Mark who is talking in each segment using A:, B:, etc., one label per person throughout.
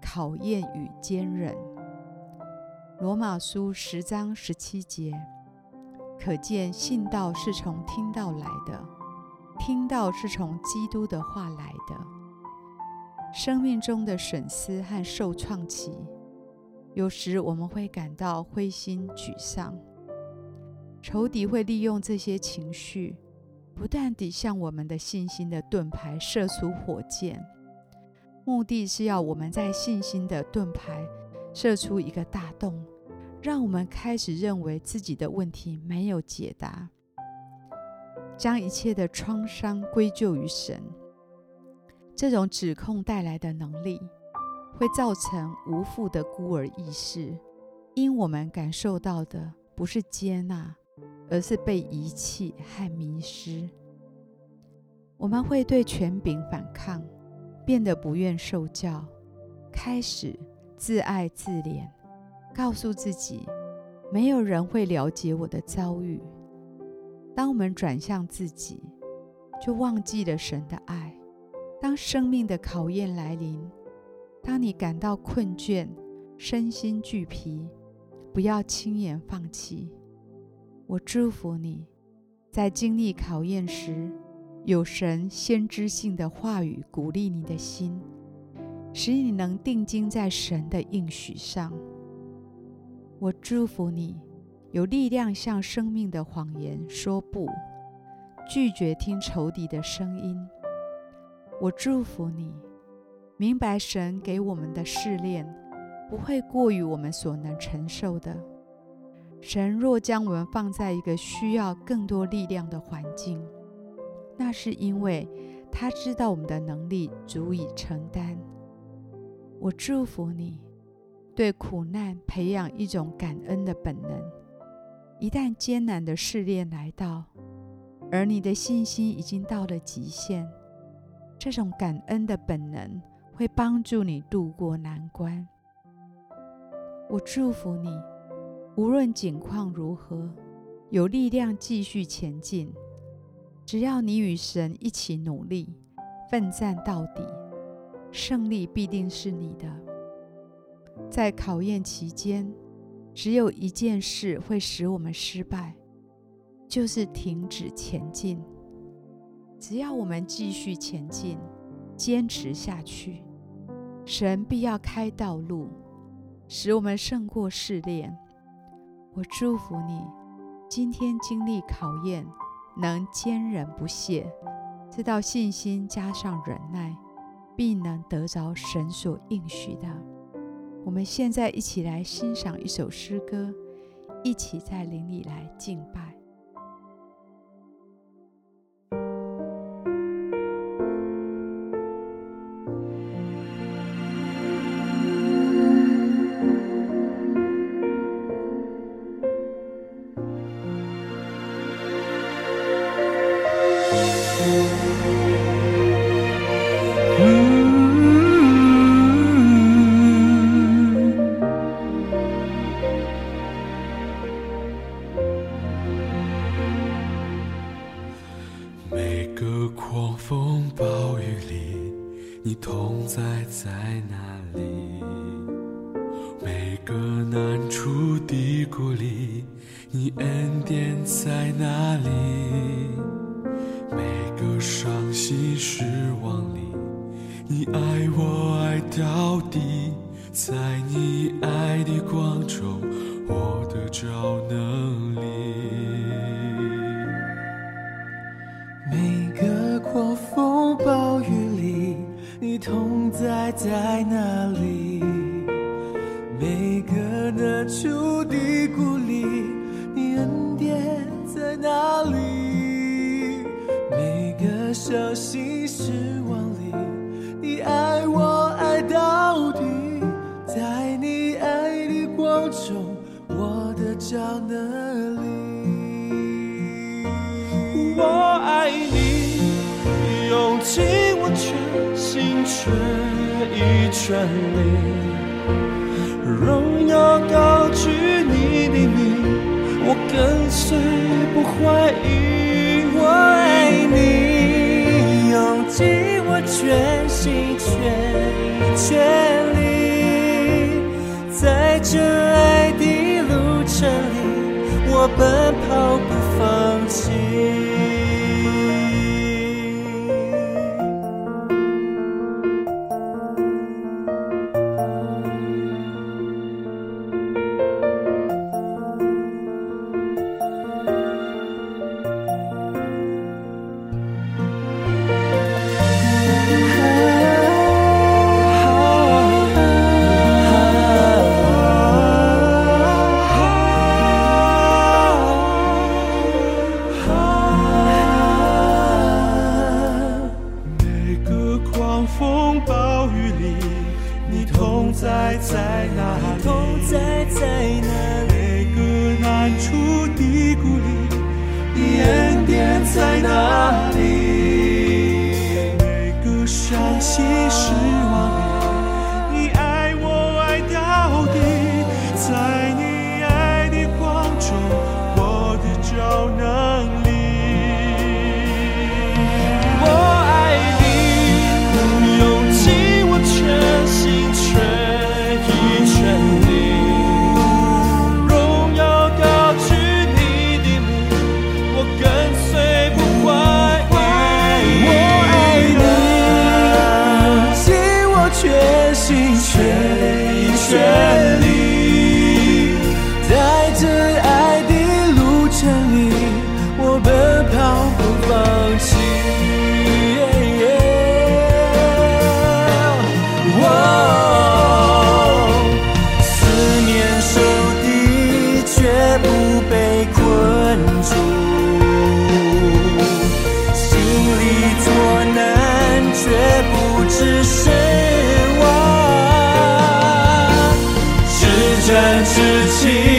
A: 考验与坚忍”。罗马书十章十七节，可见信道是从听道来的，听道是从基督的话来的。生命中的损失和受创期，有时我们会感到灰心沮丧。仇敌会利用这些情绪，不断地向我们的信心的盾牌射出火箭，目的是要我们在信心的盾牌射出一个大洞，让我们开始认为自己的问题没有解答，将一切的创伤归咎于神。这种指控带来的能力，会造成无父的孤儿意识，因我们感受到的不是接纳。而是被遗弃和迷失。我们会对权柄反抗，变得不愿受教，开始自爱自怜，告诉自己没有人会了解我的遭遇。当我们转向自己，就忘记了神的爱。当生命的考验来临，当你感到困倦、身心俱疲，不要轻言放弃。我祝福你，在经历考验时，有神先知性的话语鼓励你的心，使你能定睛在神的应许上。我祝福你，有力量向生命的谎言说不，拒绝听仇敌的声音。我祝福你，明白神给我们的试炼不会过于我们所能承受的。神若将我们放在一个需要更多力量的环境，那是因为他知道我们的能力足以承担。我祝福你，对苦难培养一种感恩的本能。一旦艰难的试炼来到，而你的信心已经到了极限，这种感恩的本能会帮助你度过难关。我祝福你。无论境况如何，有力量继续前进。只要你与神一起努力，奋战到底，胜利必定是你的。在考验期间，只有一件事会使我们失败，就是停止前进。只要我们继续前进，坚持下去，神必要开道路，使我们胜过试炼。我祝福你，今天经历考验，能坚忍不懈，知道信心加上忍耐，必能得着神所应许的。我们现在一起来欣赏一首诗歌，一起在灵里来敬拜。
B: 你恩典在哪里？每个伤心失望里，你爱我爱到底，在你爱的光中，我得着能力。
C: 每个狂风暴雨里。你同在在哪里？你失望里，你爱我爱到底，在你爱的光中，我的脚那里。
B: 我爱你，用尽我全心全意全力，荣耀高举你的名，我跟随不怀疑。
C: 全心全意全力，在这爱的路程里，我奔跑在在哪里？每个难处低谷里的恩典在哪里每个伤心时人之情。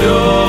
C: your